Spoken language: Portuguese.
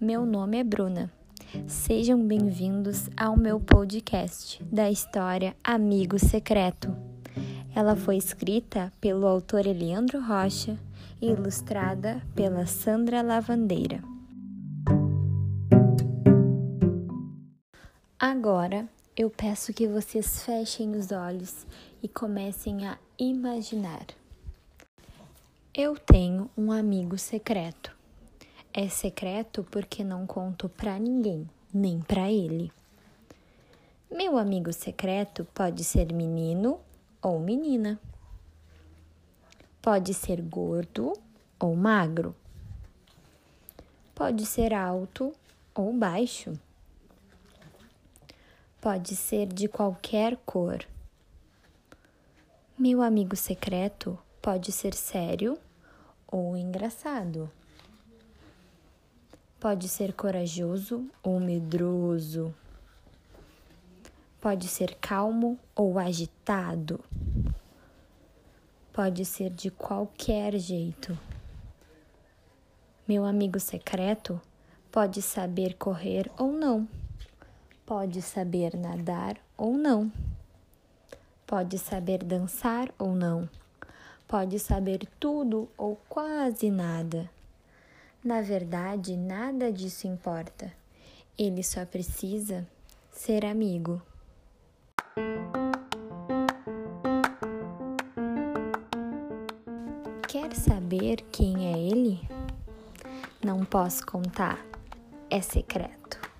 Meu nome é Bruna. Sejam bem-vindos ao meu podcast da história Amigo Secreto. Ela foi escrita pelo autor Eliandro Rocha e ilustrada pela Sandra Lavandeira. Agora eu peço que vocês fechem os olhos e comecem a imaginar. Eu tenho um amigo secreto. É secreto porque não conto para ninguém, nem para ele. Meu amigo secreto pode ser menino ou menina. Pode ser gordo ou magro. Pode ser alto ou baixo. Pode ser de qualquer cor. Meu amigo secreto Pode ser sério ou engraçado. Pode ser corajoso ou medroso. Pode ser calmo ou agitado. Pode ser de qualquer jeito. Meu amigo secreto pode saber correr ou não. Pode saber nadar ou não. Pode saber dançar ou não pode saber tudo ou quase nada. Na verdade, nada disso importa. Ele só precisa ser amigo. Quer saber quem é ele? Não posso contar, é secreto.